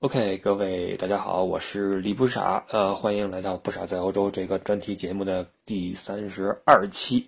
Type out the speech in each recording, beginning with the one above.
OK，各位大家好，我是李不傻，呃，欢迎来到不傻在欧洲这个专题节目的第三十二期。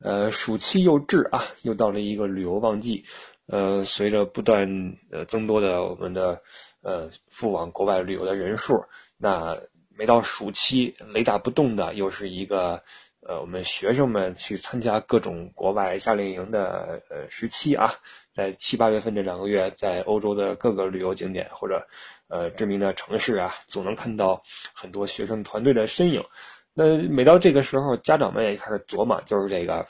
呃，暑期又至啊，又到了一个旅游旺季。呃，随着不断呃增多的我们的呃赴往国外旅游的人数，那每到暑期雷打不动的又是一个呃我们学生们去参加各种国外夏令营的呃时期啊。在七八月份这两个月，在欧洲的各个旅游景点或者，呃知名的城市啊，总能看到很多学生团队的身影。那每到这个时候，家长们也开始琢磨，就是这个，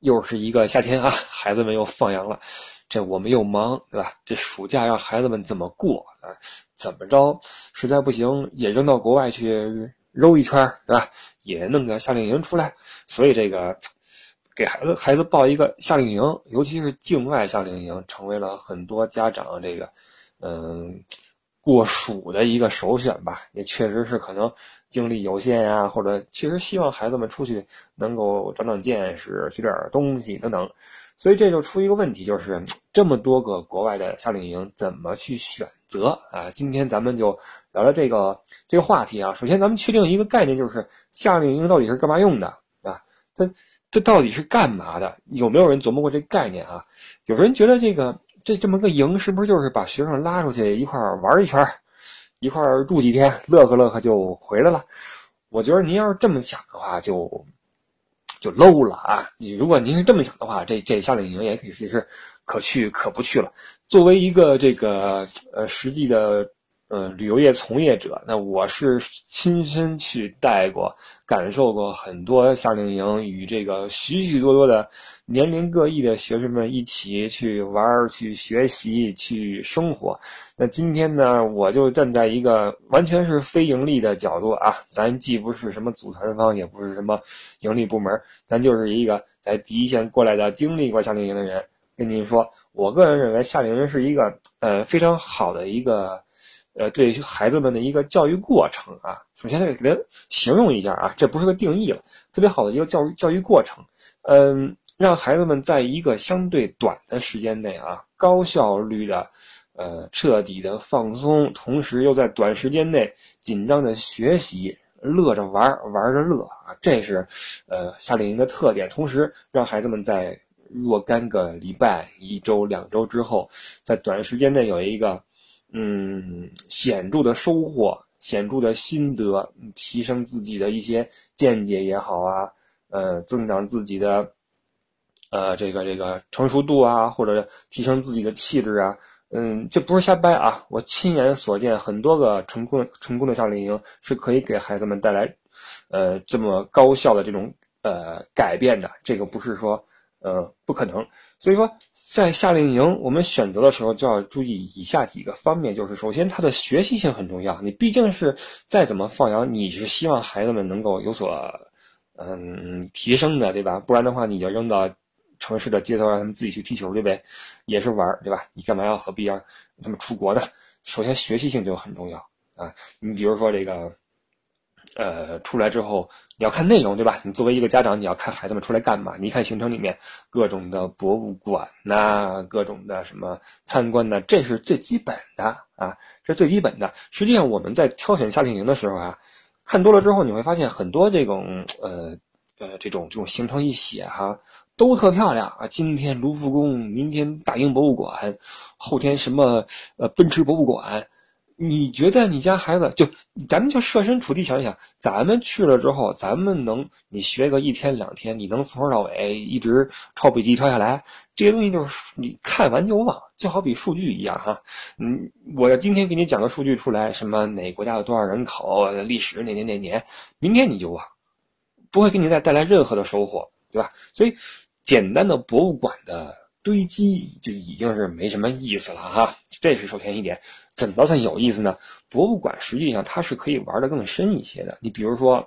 又是一个夏天啊，孩子们又放羊了，这我们又忙，对吧？这暑假让孩子们怎么过啊？怎么着？实在不行也扔到国外去揉一圈，对吧？也弄个夏令营出来。所以这个。给孩子孩子报一个夏令营，尤其是境外夏令营，成为了很多家长这个，嗯，过暑的一个首选吧。也确实是可能精力有限啊，或者确实希望孩子们出去能够长长见识、学点东西等等。所以这就出一个问题，就是这么多个国外的夏令营怎么去选择啊？今天咱们就聊聊这个这个话题啊。首先，咱们确定一个概念，就是夏令营到底是干嘛用的啊？它。这到底是干嘛的？有没有人琢磨过这概念啊？有人觉得这个这这么个营是不是就是把学生拉出去一块玩一圈，一块住几天，乐呵乐呵就回来了？我觉得您要是这么想的话，就就 low 了啊！你如果您是这么想的话，这这夏令营也可以是可去可不去了。作为一个这个呃实际的。呃，旅游业从业者，那我是亲身去带过，感受过很多夏令营，与这个许许多多的年龄各异的学生们一起去玩、去学习、去生活。那今天呢，我就站在一个完全是非盈利的角度啊，咱既不是什么组团方，也不是什么盈利部门，咱就是一个在第一线过来的、经历过夏令营的人，跟您说，我个人认为夏令营是一个呃非常好的一个。呃，对孩子们的一个教育过程啊，首先得给他形容一下啊，这不是个定义了，特别好的一个教育教育过程。嗯，让孩子们在一个相对短的时间内啊，高效率的，呃，彻底的放松，同时又在短时间内紧张的学习，乐着玩，玩着乐啊，这是，呃，夏令营的特点。同时，让孩子们在若干个礼拜、一周、两周之后，在短时间内有一个。嗯，显著的收获，显著的心得，提升自己的一些见解也好啊，呃，增长自己的，呃，这个这个成熟度啊，或者提升自己的气质啊，嗯，这不是瞎掰啊，我亲眼所见，很多个成功成功的夏令营是可以给孩子们带来，呃，这么高效的这种呃改变的，这个不是说。呃，不可能。所以说，在夏令营我们选择的时候就要注意以下几个方面，就是首先它的学习性很重要。你毕竟是再怎么放羊，你是希望孩子们能够有所嗯提升的，对吧？不然的话，你就扔到城市的街头让他们自己去踢球，对呗？也是玩，对吧？你干嘛要何必要他们出国呢？首先学习性就很重要啊。你比如说这个。呃，出来之后你要看内容，对吧？你作为一个家长，你要看孩子们出来干嘛？你一看行程里面各种的博物馆呐，各种的什么参观呢？这是最基本的啊，这是最基本的。实际上我们在挑选夏令营的时候啊，看多了之后你会发现很多这种呃呃这种这种行程一写哈，都特漂亮啊。今天卢浮宫，明天大英博物馆，后天什么呃奔驰博物馆。你觉得你家孩子就，咱们就设身处地想一想，咱们去了之后，咱们能你学个一天两天，你能从头到尾一直抄笔记抄下来？这些东西就是你看完就忘，就好比数据一样哈。嗯，我要今天给你讲个数据出来，什么哪国家有多少人口，历史哪年哪年，明天你就忘，不会给你再带来任何的收获，对吧？所以，简单的博物馆的堆积就已经是没什么意思了哈。这是首先一点。怎么算有意思呢？博物馆实际上它是可以玩的更深一些的。你比如说，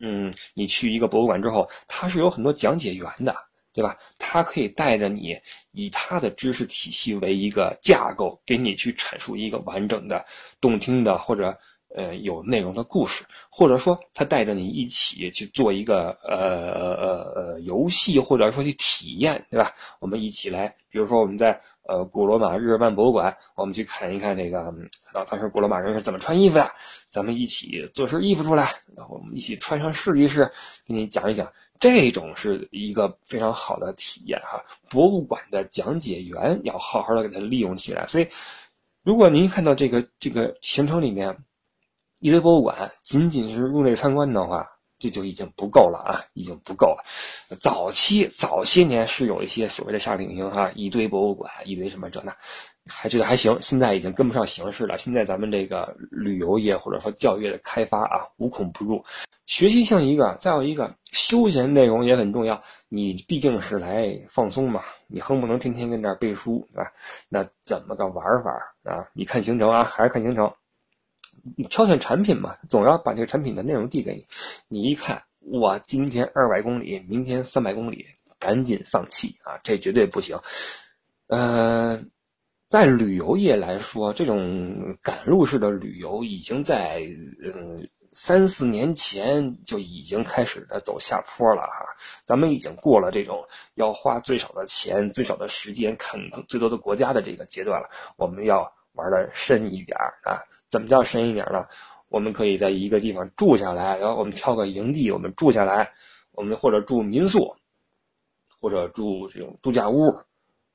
嗯，你去一个博物馆之后，它是有很多讲解员的，对吧？他可以带着你，以他的知识体系为一个架构，给你去阐述一个完整的、动听的或者呃有内容的故事，或者说他带着你一起去做一个呃呃呃呃游戏，或者说去体验，对吧？我们一起来，比如说我们在。呃古罗马日耳曼博物馆，我们去看一看这个啊当时古罗马人是怎么穿衣服的，咱们一起做身衣服出来，然后我们一起穿上试一试，给你讲一讲，这种是一个非常好的体验哈。博物馆的讲解员要好好的给它利用起来，所以如果您看到这个这个行程里面一堆博物馆，仅仅是入内参观的话。这就已经不够了啊，已经不够了。早期早些年是有一些所谓的夏令营哈，一堆博物馆，一堆什么这那，还觉得还行。现在已经跟不上形势了。现在咱们这个旅游业或者说教育的开发啊，无孔不入。学习性一个，再有一个休闲内容也很重要。你毕竟是来放松嘛，你横不能天天跟这儿背书，啊？那怎么个玩法啊？你看行程啊，还是看行程。你挑选产品嘛，总要把这个产品的内容递给你。你一看，我今天二百公里，明天三百公里，赶紧放弃啊！这绝对不行。呃，在旅游业来说，这种赶路式的旅游已经在嗯三四年前就已经开始的走下坡了哈。咱们已经过了这种要花最少的钱、最少的时间看最多的国家的这个阶段了。我们要玩的深一点啊。怎么叫深一点呢？我们可以在一个地方住下来，然后我们挑个营地，我们住下来，我们或者住民宿，或者住这种度假屋，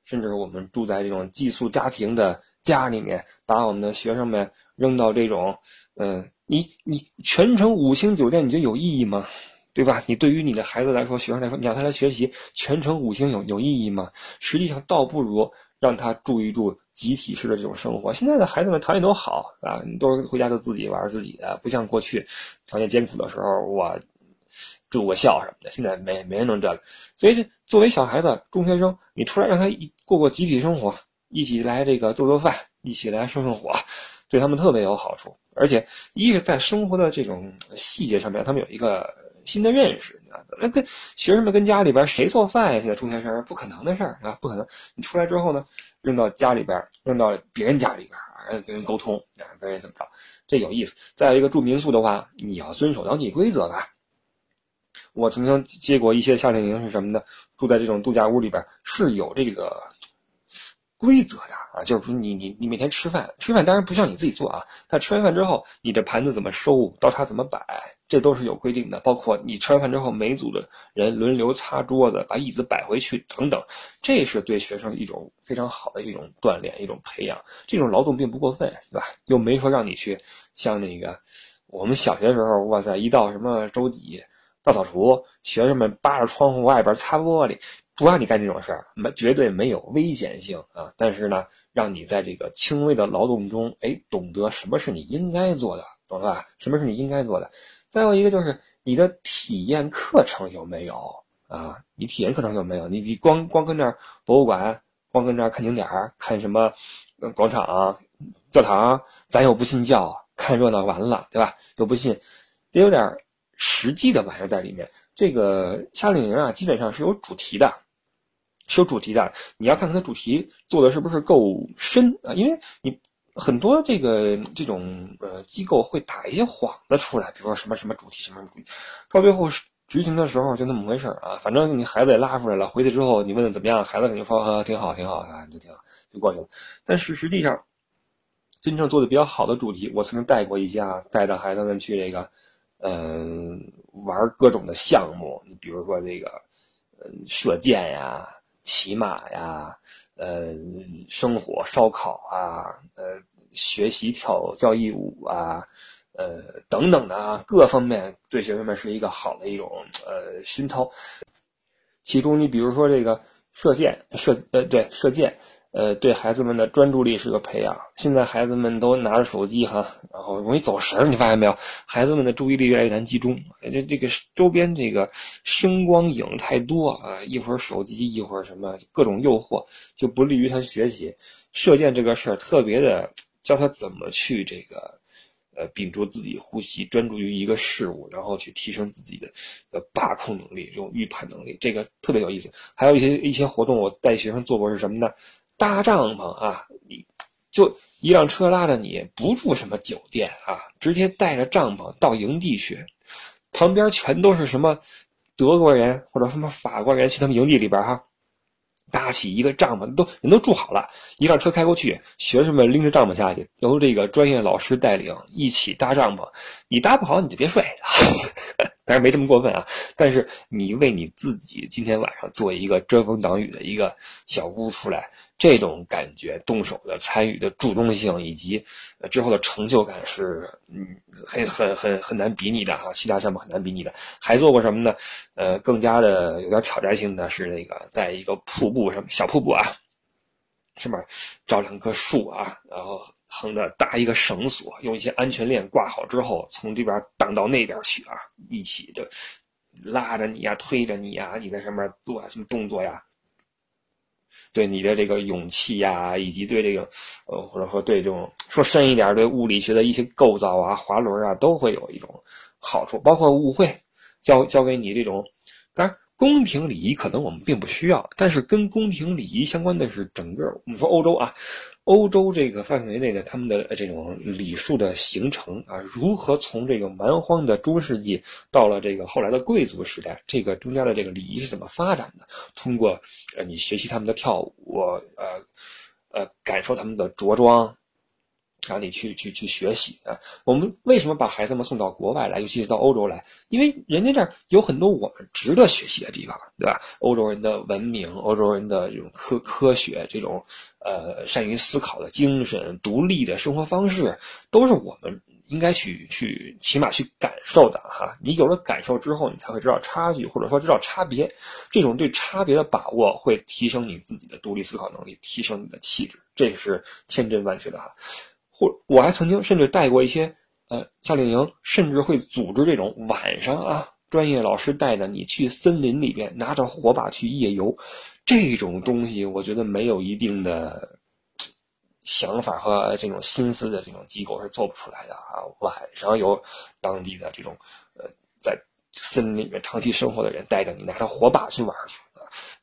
甚至我们住在这种寄宿家庭的家里面，把我们的学生们扔到这种，嗯，你你全程五星酒店，你觉得有意义吗？对吧？你对于你的孩子来说，学生来说，你让他来学习，全程五星有有意义吗？实际上倒不如让他住一住。集体式的这种生活，现在的孩子们条件都好啊，都是回家就自己玩自己的，不像过去条件艰苦的时候，我住个校什么的。现在没没人能这个，所以这作为小孩子、中学生，你出来让他一过过集体生活，一起来这个做做饭，一起来生生火，对他们特别有好处。而且一是在生活的这种细节上面，他们有一个新的认识。那跟学生们跟家里边谁做饭呀？现在中学生不可能的事儿啊，不可能。你出来之后呢？扔到家里边，扔到别人家里边，啊，跟人沟通，啊，跟人怎么着，这有意思。再有一个住民宿的话，你要遵守当地规则吧。我曾经接过一些夏令营是什么的？住在这种度假屋里边是有这个。规则的啊，就是说你你你每天吃饭，吃饭当然不需要你自己做啊。但吃完饭之后，你这盘子怎么收，刀叉怎么摆，这都是有规定的。包括你吃完饭之后，每组的人轮流擦桌子，把椅子摆回去等等，这是对学生一种非常好的一种锻炼，一种培养。这种劳动并不过分，对吧？又没说让你去像那个我们小学时候，哇塞，一到什么周几大扫除，学生们扒着窗户外边擦玻璃。不让你干这种事儿，没绝对没有危险性啊！但是呢，让你在这个轻微的劳动中，哎，懂得什么是你应该做的，懂了吧？什么是你应该做的？再有一个就是你的体验课程有没有啊？你体验课程有没有？你你光光跟那儿博物馆，光跟那儿看景点儿，看什么广场、教堂，咱又不信教，看热闹完了，对吧？又不信，得有点实际的玩意儿在里面。这个夏令营啊，基本上是有主题的。是有主题的，你要看看它主题做的是不是够深啊？因为你很多这个这种呃机构会打一些幌子出来，比如说什么什么主题什么主题，到最后执行的时候就那么回事儿啊。反正你孩子也拉出来了，回去之后你问的怎么样，孩子肯定说啊挺好挺好啊，就挺好就过去了。但是实际上，真正做的比较好的主题，我曾经带过一家，带着孩子们去这个嗯玩各种的项目，你比如说这个呃射箭呀。骑马呀，呃，生火烧烤啊，呃，学习跳交谊舞啊，呃，等等的啊，各方面对学生们是一个好的一种呃熏陶。其中，你比如说这个射箭，射呃对射箭。呃，对孩子们的专注力是个培养。现在孩子们都拿着手机哈，然后容易走神，你发现没有？孩子们的注意力越来越难集中。这这个周边这个声光影太多啊，一会儿手机，一会儿什么，各种诱惑，就不利于他学习。射箭这个事儿特别的，教他怎么去这个，呃，屏住自己呼吸，专注于一个事物，然后去提升自己的呃把控能力，这种预判能力，这个特别有意思。还有一些一些活动，我带学生做过是什么呢？搭帐篷啊，你就一辆车拉着你，不住什么酒店啊，直接带着帐篷到营地去，旁边全都是什么德国人或者什么法国人去他们营地里边哈，搭起一个帐篷，都人都住好了，一辆车开过去，学生们拎着帐篷下去，由这个专业老师带领一起搭帐篷。你搭不好，你就别睡。当然没这么过分啊，但是你为你自己今天晚上做一个遮风挡雨的一个小屋出来。这种感觉，动手的参与的主动性以及之后的成就感是，嗯，很很很很难比拟的啊！其他项目很难比拟的。还做过什么呢？呃，更加的有点挑战性的是那个，在一个瀑布上，小瀑布啊，上面找两棵树啊，然后横着搭一个绳索，用一些安全链挂好之后，从这边荡到那边去啊，一起的拉着你呀，推着你呀，你在上面做什么动作呀？对你的这个勇气呀，以及对这个，呃，或者说对这种说深一点，对物理学的一些构造啊、滑轮啊，都会有一种好处。包括误会，教教给你这种，宫廷礼仪可能我们并不需要，但是跟宫廷礼仪相关的是整个我们说欧洲啊，欧洲这个范围内的他们的这种礼数的形成啊，如何从这个蛮荒的中世纪到了这个后来的贵族时代，这个中间的这个礼仪是怎么发展的？通过呃你学习他们的跳舞，呃呃感受他们的着装。让你去去去学习啊！我们为什么把孩子们送到国外来，尤其是到欧洲来？因为人家这儿有很多我们值得学习的地方，对吧？欧洲人的文明，欧洲人的这种科科学，这种呃善于思考的精神，独立的生活方式，都是我们应该去去起码去感受的哈。你有了感受之后，你才会知道差距，或者说知道差别。这种对差别的把握，会提升你自己的独立思考能力，提升你的气质，这是千真万确的哈。或我还曾经甚至带过一些呃夏令营，甚至会组织这种晚上啊，专业老师带着你去森林里边拿着火把去夜游，这种东西我觉得没有一定的想法和这种心思的这种机构是做不出来的啊。晚上有当地的这种呃在森林里面长期生活的人带着你拿着火把去玩去，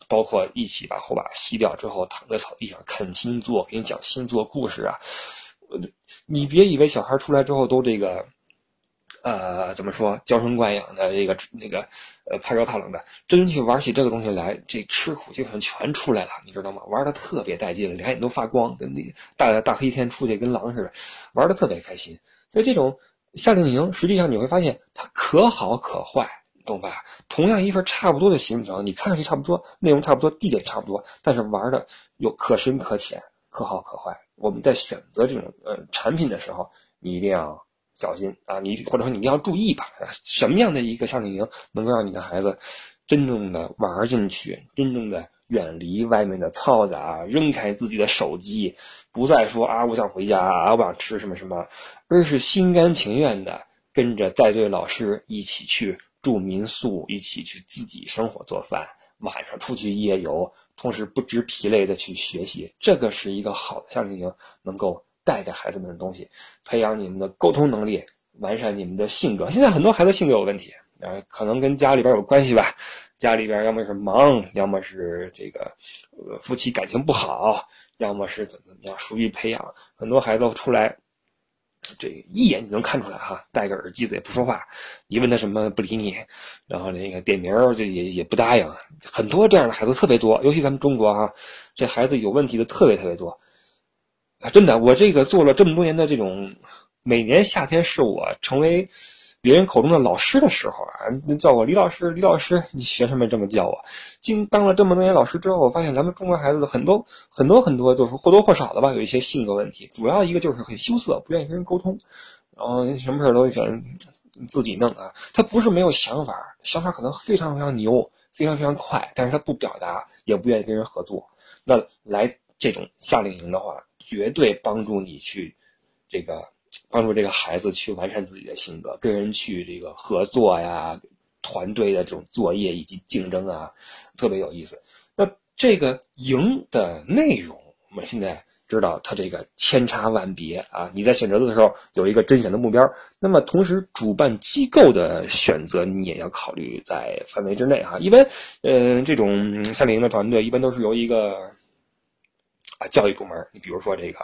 包括一起把火把熄掉之后躺在草地上啃星座，给你讲星座故事啊。呃你别以为小孩出来之后都这个，呃，怎么说娇生惯养的这个那个，呃，怕热怕冷的，真去玩起这个东西来，这吃苦精神全出来了，你知道吗？玩的特别带劲，两眼都发光，跟那大大黑天出去跟狼似的，玩的特别开心。所以这种夏令营，实际上你会发现它可好可坏，懂吧？同样一份差不多的行程，你看上去差不多，内容差不多，地点差不多，但是玩的又可深可浅。可好可坏，我们在选择这种呃产品的时候，你一定要小心啊！你或者说你一定要注意吧。什么样的一个夏令营能够让你的孩子真正的玩进去，真正的远离外面的嘈杂，扔开自己的手机，不再说啊我想回家啊我想吃什么什么，而是心甘情愿的跟着带队老师一起去住民宿，一起去自己生火做饭，晚上出去夜游。同时不知疲累的去学习，这个是一个好的夏令营能够带给孩子们的东西，培养你们的沟通能力，完善你们的性格。现在很多孩子性格有问题，啊，可能跟家里边有关系吧，家里边要么是忙，要么是这个，呃，夫妻感情不好，要么是怎么怎么样，疏于培养。很多孩子出来。这一眼就能看出来哈，戴个耳机子也不说话，你问他什么不理你，然后那个点名就也也不答应，很多这样的孩子特别多，尤其咱们中国哈，这孩子有问题的特别特别多，啊，真的，我这个做了这么多年的这种，每年夏天是我成为。别人口中的老师的时候啊，叫我李老师，李老师，你学生们这么叫我。经当了这么多年老师之后，我发现咱们中国孩子很多很多很多，就是或多或少的吧，有一些性格问题。主要一个就是很羞涩，不愿意跟人沟通，然后什么事都想自己弄啊。他不是没有想法，想法可能非常非常牛，非常非常快，但是他不表达，也不愿意跟人合作。那来这种夏令营的话，绝对帮助你去这个。帮助这个孩子去完善自己的性格，跟人去这个合作呀，团队的这种作业以及竞争啊，特别有意思。那这个营的内容，我们现在知道它这个千差万别啊。你在选择的时候有一个甄选的目标，那么同时主办机构的选择你也要考虑在范围之内哈。一般，嗯，这种夏令营的团队一般都是由一个啊教育部门，你比如说这个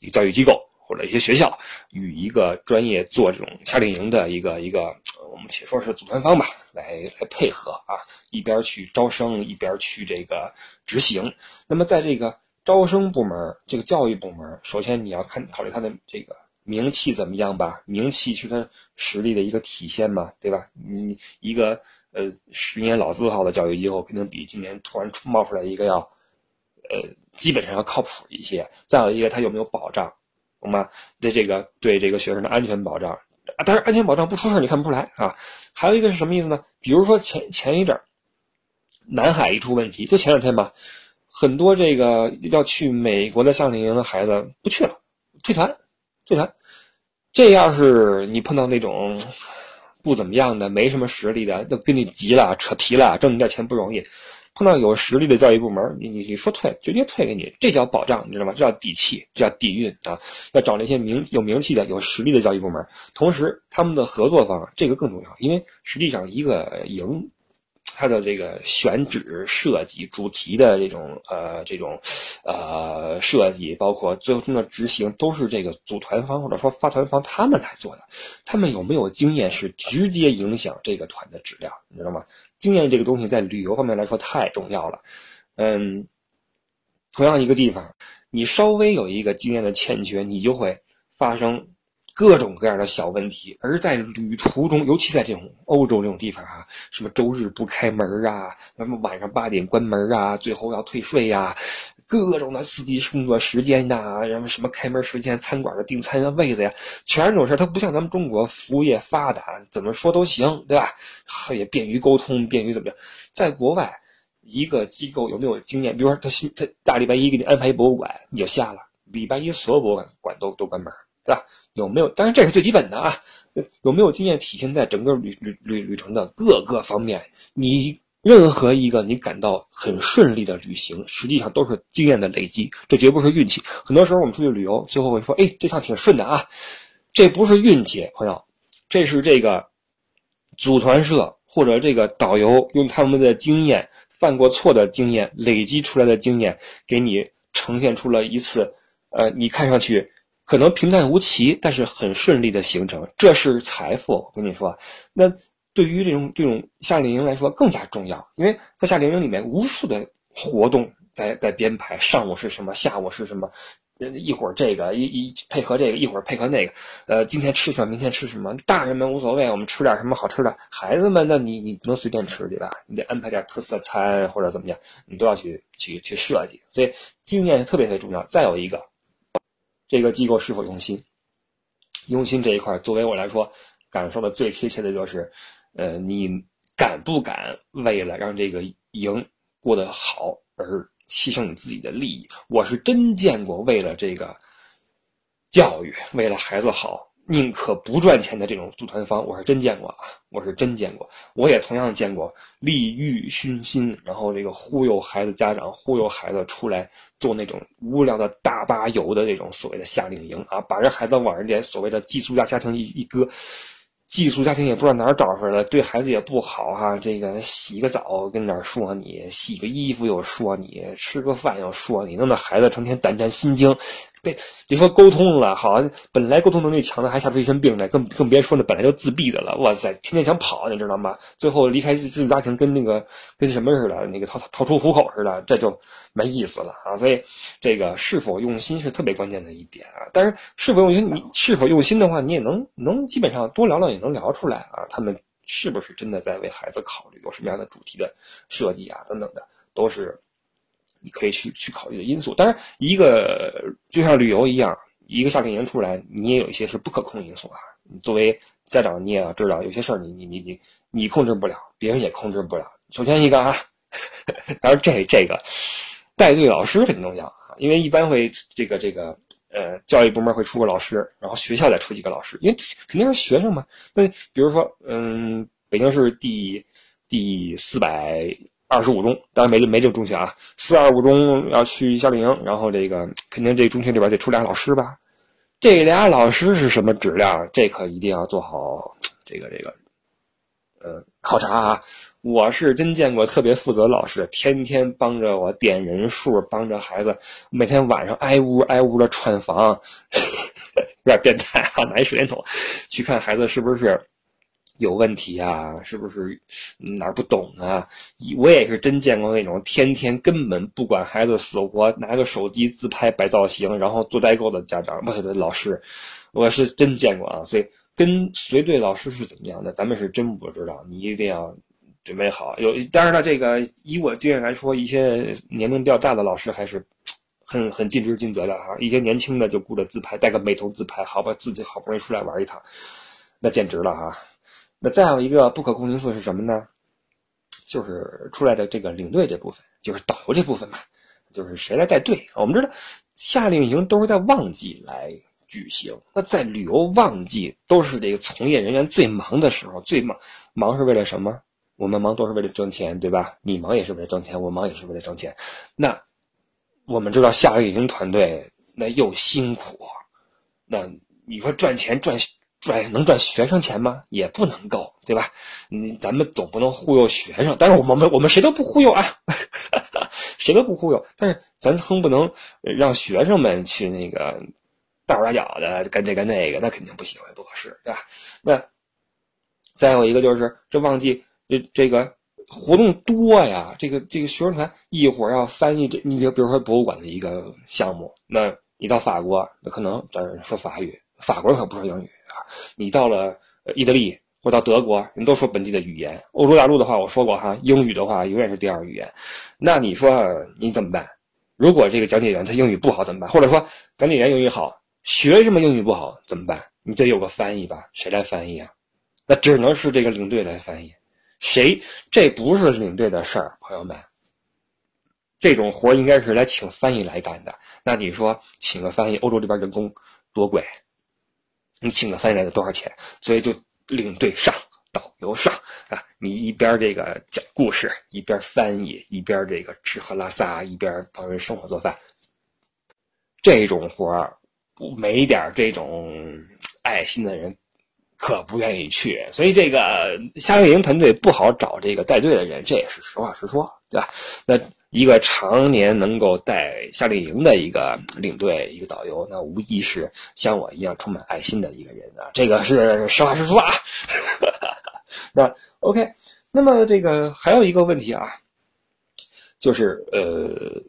一个教育机构。或者一些学校与一个专业做这种夏令营的一个一个，我们且说是组团方吧，来来配合啊，一边去招生，一边去这个执行。那么在这个招生部门，这个教育部门，首先你要看考虑他的这个名气怎么样吧，名气是他实力的一个体现嘛，对吧？你一个呃十年老字号的教育机构，肯定比今年突然冒出来一个要，呃。基本上要靠谱一些，再有一个，他有没有保障，懂吗？对这个对这个学生的安全保障，当然安全保障不出事你看不出来啊。还有一个是什么意思呢？比如说前前一阵南海一出问题，就前两天吧，很多这个要去美国的夏令营的孩子不去了，退团，退团。这要是你碰到那种不怎么样的、没什么实力的，都跟你急了、扯皮了，挣你点钱不容易。碰到有实力的教育部门，你你你说退，直接退给你，这叫保障，你知道吗？这叫底气，这叫底蕴啊！要找那些名有名气的、有实力的教育部门，同时他们的合作方，这个更重要，因为实际上一个营。它的这个选址设计、主题的这种呃这种，呃设计，包括最后中的执行，都是这个组团方或者说发团方他们来做的。他们有没有经验，是直接影响这个团的质量，你知道吗？经验这个东西在旅游方面来说太重要了。嗯，同样一个地方，你稍微有一个经验的欠缺，你就会发生。各种各样的小问题，而在旅途中，尤其在这种欧洲这种地方啊，什么周日不开门啊，什么晚上八点关门啊，最后要退税呀，各种的司机工作时间呐，然后什么开门时间、餐馆的订餐的位子呀，全是这种事儿它不像咱们中国服务业发达，怎么说都行，对吧？也便于沟通，便于怎么样？在国外，一个机构有没有经验？比如说他新他大礼拜一给你安排一博物馆，你就瞎了。礼拜一所有博物馆馆都都关门，对吧？有没有？当然这是最基本的啊。有没有经验体现在整个旅旅旅旅程的各个方面？你任何一个你感到很顺利的旅行，实际上都是经验的累积，这绝不是运气。很多时候我们出去旅游，最后会说：“哎，这趟挺顺的啊。”这不是运气，朋友，这是这个组团社或者这个导游用他们的经验、犯过错的经验累积出来的经验，给你呈现出了一次，呃，你看上去。可能平淡无奇，但是很顺利的行程，这是财富。我跟你说，那对于这种这种夏令营来说更加重要，因为在夏令营里面，无数的活动在在编排，上午是什么，下午是什么，一会儿这个一一配合这个，一会儿配合那个，呃，今天吃什么，明天吃什么，大人们无所谓，我们吃点什么好吃的，孩子们，那你你不能随便吃对吧？你得安排点特色餐或者怎么样，你都要去去去设计，所以经验是特别特别重要。再有一个。这个机构是否用心？用心这一块，作为我来说，感受的最贴切的就是，呃，你敢不敢为了让这个营过得好而牺牲你自己的利益？我是真见过为了这个教育，为了孩子好。宁可不赚钱的这种组团方，我是真见过啊！我是真见过，我也同样见过利欲熏心，然后这个忽悠孩子家长，忽悠孩子出来做那种无聊的大巴游的这种所谓的夏令营啊，把这孩子往人家所谓的寄宿家家庭一一搁。寄宿家庭也不知道哪儿找出来的，对孩子也不好哈。这个洗个澡跟那儿说你，洗个衣服又说你，吃个饭又说你，弄得孩子成天胆战心惊。对，你说沟通了，好，本来沟通能力强的还吓出一身病来，更更别说那本来就自闭的了。哇塞，天天想跑，你知道吗？最后离开自己家庭，跟那个跟什么似的，那个逃逃出虎口似的，这就没意思了啊。所以，这个是否用心是特别关键的一点啊。但是，是否用心，你是否用心的话，你也能能基本上多聊聊也能聊出来啊。他们是不是真的在为孩子考虑，有什么样的主题的设计啊，等等的，都是。你可以去去考虑的因素，当然，一个就像旅游一样，一个夏令营出来，你也有一些是不可控因素啊。作为家长，你也要知道，有些事儿你你你你你控制不了，别人也控制不了。首先一个啊，当然这这个带队老师很重要啊，因为一般会这个这个呃教育部门会出个老师，然后学校再出几个老师，因为肯定是学生嘛。那比如说，嗯，北京市第第四百。二十五中，当然没没这个中学啊。四二五中要去夏令营，然后这个肯定这中学里边得出俩老师吧？这俩老师是什么质量？这可一定要做好这个这个，呃，考察啊。我是真见过特别负责老师，天天帮着我点人数，帮着孩子，每天晚上挨屋挨屋的串房。有点变态啊，拿一手电筒去看孩子是不是有问题啊，是不是哪儿不懂啊？我也是真见过那种天天根本不管孩子死活，拿个手机自拍摆造型，然后做代购的家长，不是，老师，我是真见过啊。所以跟随队老师是怎么样的，咱们是真不知道，你一定要。准备好有，当然了，这个以我经验来说，一些年龄比较大的老师还是很很尽职尽责的哈。一些年轻的就顾着自拍，带个美图自拍，好吧，自己好不容易出来玩一趟，那简直了哈。那再有一个不可控因素是什么呢？就是出来的这个领队这部分，就是导游这部分嘛，就是谁来带队？我们知道夏令营都是在旺季来举行，那在旅游旺季都是这个从业人员最忙的时候，最忙忙是为了什么？我们忙都是为了挣钱，对吧？你忙也是为了挣钱，我忙也是为了挣钱。那我们知道夏令营团队那又辛苦，那你说赚钱赚赚能赚学生钱吗？也不能够，对吧？你咱们总不能忽悠学生，但是我们我们谁都不忽悠啊，谁都不忽悠。但是咱哼不能让学生们去那个大手大脚的干这干那个，那肯定不行，不合适，对吧？那再有一个就是这旺季。这这个活动多呀，这个这个学生团一会儿要翻译这，你就比如说博物馆的一个项目，那你到法国，那可能咱说法语，法国人可不说英语。你到了意大利或到德国，人都说本地的语言。欧洲大陆的话，我说过哈，英语的话永远是第二语言。那你说你怎么办？如果这个讲解员他英语不好怎么办？或者说讲解员英语好，学生们英语不好怎么办？你得有个翻译吧？谁来翻译啊？那只能是这个领队来翻译。谁？这不是领队的事儿，朋友们。这种活应该是来请翻译来干的。那你说，请个翻译，欧洲这边人工多贵？你请个翻译来的多少钱？所以就领队上，导游上啊，你一边这个讲故事，一边翻译，一边这个吃喝拉撒，一边帮人生火做饭。这种活儿，没点这种爱心的人。可不愿意去，所以这个夏令营团队不好找这个带队的人，这也是实话实说，对吧？那一个常年能够带夏令营的一个领队、一个导游，那无疑是像我一样充满爱心的一个人啊，这个是实话实说啊。那 OK，那么这个还有一个问题啊，就是呃，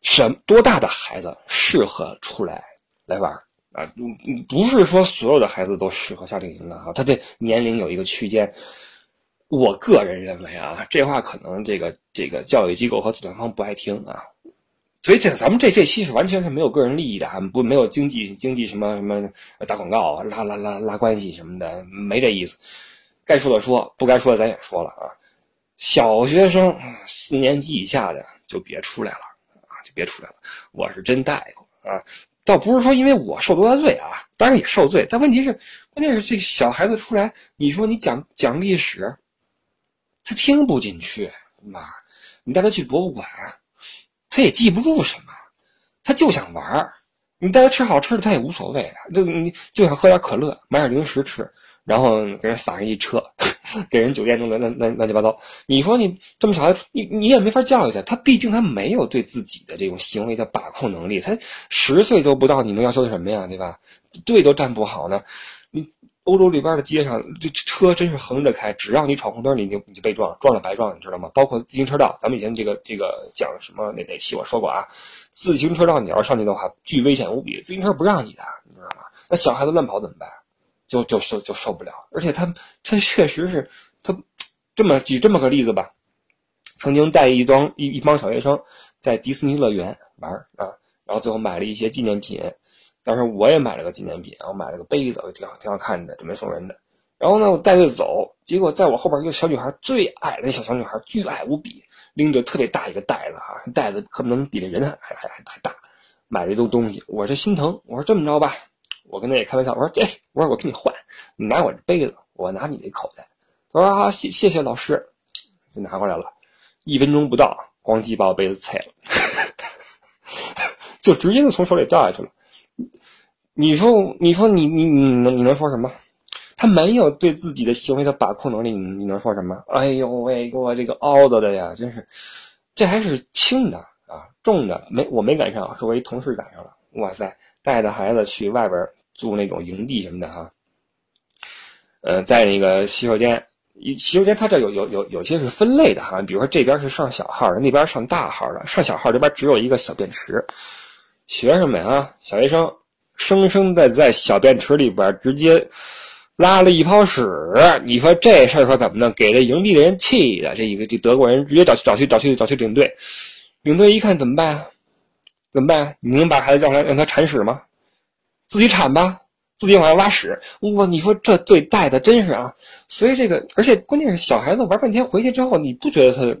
什多大的孩子适合出来来玩？啊，不是说所有的孩子都适合夏令营的啊，他的年龄有一个区间。我个人认为啊，这话可能这个这个教育机构和主办方不爱听啊，所以这咱们这这期是完全是没有个人利益的啊，不没有经济经济什么什么打广告拉拉拉拉关系什么的，没这意思。该说的说，不该说的咱也说了啊。小学生四年级以下的就别出来了啊，就别出来了。我是真带过啊。倒不是说因为我受多大罪啊，当然也受罪，但问题是，关键是这小孩子出来，你说你讲讲历史，他听不进去，妈，你带他去博物馆，他也记不住什么，他就想玩儿，你带他吃好吃的，他也无所谓，就你就想喝点可乐，买点零食吃。然后给人撒上一车，给人酒店弄得乱乱乱七八糟。你说你这么小，你你也没法教育他。他毕竟他没有对自己的这种行为的把控能力。他十岁都不到，你能要求他什么呀？对吧？队都站不好呢。欧洲里边的街上，这车真是横着开，只要你闯红灯，你就你就被撞，撞了白撞，你知道吗？包括自行车道，咱们以前这个这个讲什么那哪期我说过啊？自行车道你要上去的话，巨危险无比，自行车不让你的，你知道吗？那小孩子乱跑怎么办？就就受就受不了，而且他他确实是他这么举这么个例子吧，曾经带一帮一一帮小学生在迪士尼乐园玩啊，然后最后买了一些纪念品，当时我也买了个纪念品，我买了个杯子，挺好挺好看的，准备送人的。然后呢，我带队走，结果在我后边一个小女孩，最矮的小小女孩，巨矮无比，拎着特别大一个袋子哈，袋子可能比这人还还还还大，买了一堆东西，我这心疼，我说这么着吧。我跟他也开玩笑，我说这，我说我跟你换，你拿我这杯子，我拿你那口袋。他说啊，谢谢谢老师，就拿过来了。一分钟不到，咣叽把我杯子踩了，就直接就从手里掉下去了。你说，你说你你你能你能说什么？他没有对自己的行为的把控能力，你你能说什么？哎呦喂，给我这个凹的的呀，真是，这还是轻的啊，重的没我没赶上，是我一同事赶上了。哇塞！带着孩子去外边租那种营地什么的哈。呃，在那个洗手间，洗手间它这有有有有些是分类的哈，比如说这边是上小号的，那边上大号的，上小号这边只有一个小便池，学生们啊，小学生生生的在小便池里边直接拉了一泡屎，你说这事儿说怎么弄？给这营地的人气的，这一个这德国人直接找去找去找去找去领队，领队一看怎么办啊？怎么办？你能把孩子叫来让他铲屎吗？自己铲吧。自己往外挖屎，哇！你说这对待的真是啊，所以这个，而且关键是小孩子玩半天回去之后，你不觉得他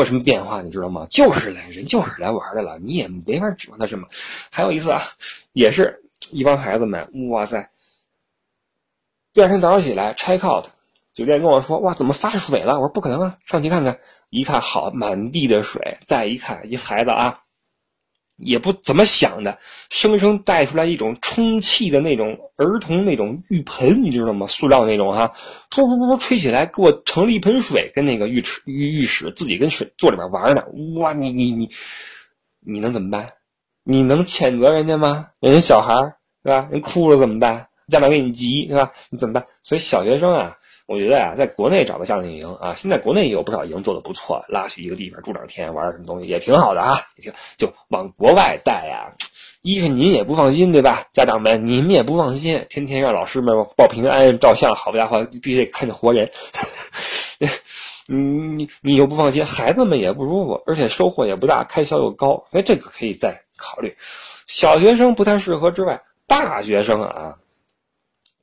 有什么变化？你知道吗？就是来人就是来玩的了，你也没法指望他什么。还有一次啊，也是一帮孩子们，哇塞！第二天早上起来 check out，酒店跟我说，哇，怎么发水了？我说不可能啊，上去看看。一看，好，满地的水。再一看，一孩子啊。也不怎么想的，生生带出来一种充气的那种儿童那种浴盆，你知道吗？塑料那种哈，噗噗噗噗吹起来，给我盛了一盆水，跟那个浴池浴浴室自己跟水坐里边玩呢。哇，你你你，你能怎么办？你能谴责人家吗？人家小孩是吧？人哭了怎么办？家长给你急是吧？你怎么办？所以小学生啊。我觉得呀，在国内找个夏令营啊，现在国内也有不少营做的不错，拉去一个地方住两天，玩什么东西也挺好的啊，也挺就往国外带呀。一是您也不放心，对吧？家长们，你们也不放心，天天让老师们报平安、照相，好家伙，必须得看见活人。你你你又不放心，孩子们也不舒服，而且收获也不大，开销又高，哎，这个可以再考虑。小学生不太适合之外，大学生啊。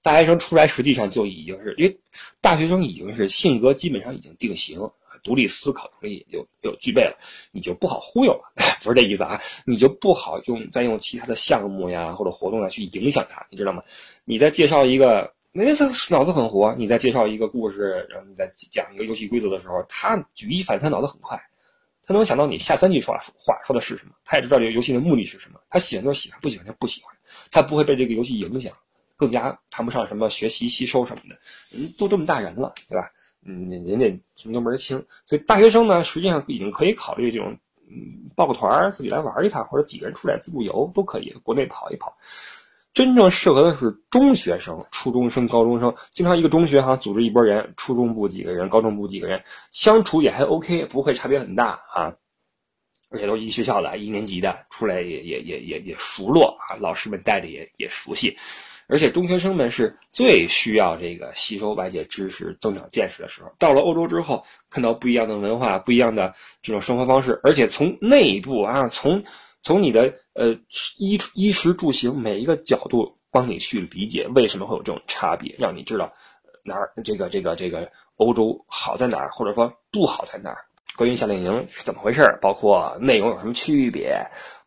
大学生出来实际上就已经是因为大学生已经是性格基本上已经定型，独立思考能力有有具备了，你就不好忽悠了，不是这意思啊，你就不好用再用其他的项目呀或者活动啊去影响他，你知道吗？你再介绍一个，那他脑子很活，你在介绍一个故事，然后你在讲一个游戏规则的时候，他举一反三，脑子很快，他能想到你下三句说话说的是什么，他也知道这个游戏的目的是什么，他喜欢就喜欢，不喜欢就不喜欢，他不会被这个游戏影响。更加谈不上什么学习吸收什么的，人都这么大人了，对吧？嗯，人家什么都门清，所以大学生呢，实际上已经可以考虑这种，嗯，报个团自己来玩一趟，或者几个人出来自助游都可以，国内跑一跑。真正适合的是中学生、初中生、高中生，经常一个中学哈组织一拨人，初中部几个人，高中部几个人，相处也还 OK，不会差别很大啊，而且都一学校的，一年级的，出来也也也也也熟络啊，老师们带的也也熟悉。而且中学生们是最需要这个吸收外界知识、增长见识的时候。到了欧洲之后，看到不一样的文化、不一样的这种生活方式，而且从内部啊，从从你的呃衣衣食住行每一个角度帮你去理解为什么会有这种差别，让你知道哪儿这个这个这个欧洲好在哪儿，或者说不好在哪儿。关于夏令营是怎么回事包括内容有什么区别，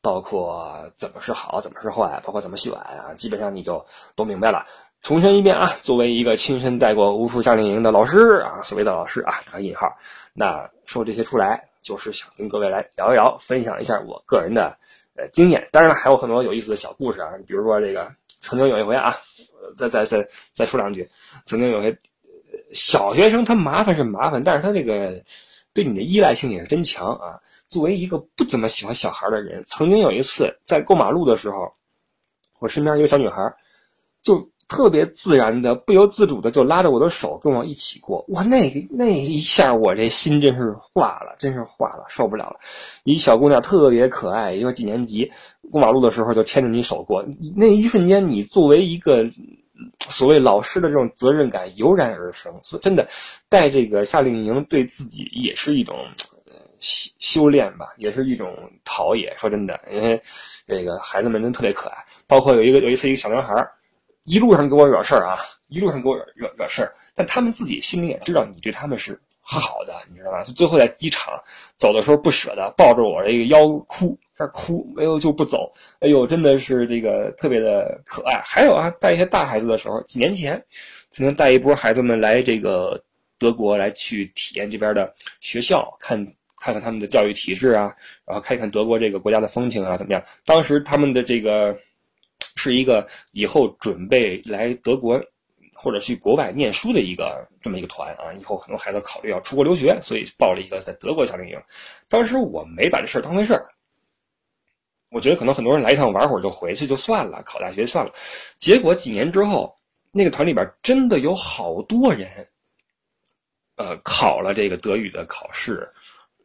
包括怎么是好，怎么是坏，包括怎么选啊，基本上你就都明白了。重申一遍啊，作为一个亲身带过无数夏令营的老师啊，所谓的老师啊，打个引号，那说这些出来，就是想跟各位来聊一聊，分享一下我个人的呃经验。当然了，还有很多有意思的小故事啊，比如说这个曾经有一回啊，再再再再说两句，曾经有些小学生他麻烦是麻烦，但是他这个。对你的依赖性也是真强啊！作为一个不怎么喜欢小孩的人，曾经有一次在过马路的时候，我身边一个小女孩，就特别自然的、不由自主的就拉着我的手跟我一起过。哇，那那一下我这心真是化了，真是化了，受不了了。一小姑娘特别可爱，一个几年级，过马路的时候就牵着你手过，那一瞬间你作为一个。所谓老师的这种责任感油然而生，所以真的带这个夏令营对自己也是一种修修炼吧，也是一种陶冶。说真的，因为这个孩子们真特别可爱，包括有一个有一次一个小男孩一路上给我惹事儿啊，一路上给我惹惹惹事儿，但他们自己心里也知道你对他们是好的，你知道吧？最后在机场走的时候不舍得，抱着我这个腰哭。哭，没有就不走。哎呦，真的是这个特别的可爱。还有啊，带一些大孩子的时候，几年前曾经带一波孩子们来这个德国来去体验这边的学校，看看看他们的教育体制啊，然后看一看德国这个国家的风情啊怎么样。当时他们的这个是一个以后准备来德国或者去国外念书的一个这么一个团啊，以后很多孩子考虑要出国留学，所以报了一个在德国夏令营。当时我没把这事儿当回事儿。我觉得可能很多人来一趟玩会儿就回去就算了，考大学算了。结果几年之后，那个团里边真的有好多人，呃，考了这个德语的考试，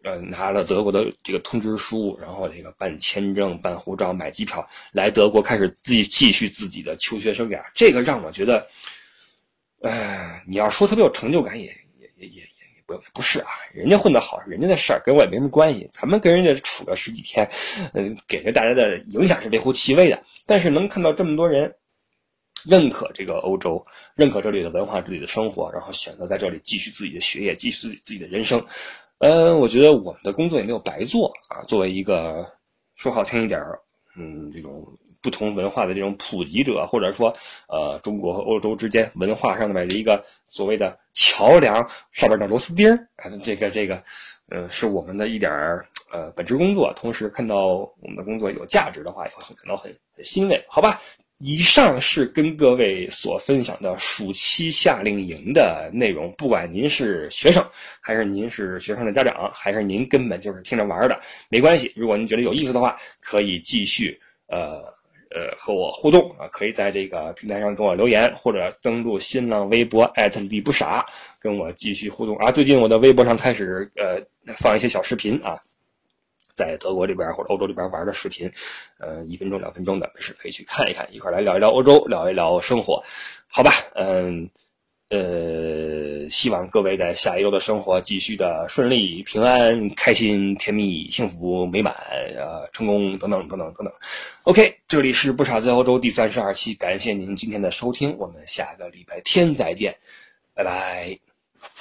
呃，拿了德国的这个通知书，然后这个办签证、办护照、买机票来德国，开始自己继续自己的求学生涯。这个让我觉得，哎，你要说特别有成就感，也也也也。不不是啊，人家混得好是人家的事儿，跟我也没什么关系。咱们跟人家处了十几天，嗯，给人大家的影响是微乎其微的。但是能看到这么多人认可这个欧洲，认可这里的文化、这里的生活，然后选择在这里继续自己的学业，继续自己自己的人生，嗯，我觉得我们的工作也没有白做啊。作为一个说好听一点嗯，这种。不同文化的这种普及者，或者说，呃，中国和欧洲之间文化上面的一个所谓的桥梁上面的螺丝钉儿，这个这个，呃，是我们的一点儿呃本职工作。同时看到我们的工作有价值的话，也会感到很很欣慰。好吧，以上是跟各位所分享的暑期夏令营的内容。不管您是学生，还是您是学生的家长，还是您根本就是听着玩的，没关系。如果您觉得有意思的话，可以继续呃。呃，和我互动啊，可以在这个平台上跟我留言，或者登录新浪微博李不傻，跟我继续互动啊。最近我的微博上开始呃放一些小视频啊，在德国这边或者欧洲这边玩的视频，呃，一分钟两分钟的，没事可以去看一看，一块来聊一聊欧洲，聊一聊生活，好吧？嗯。呃，希望各位在下一周的生活继续的顺利、平安、开心、甜蜜、幸福、美满，呃，成功等等等等等等。OK，这里是不傻在欧洲第三十二期，感谢您今天的收听，我们下个礼拜天再见，拜拜。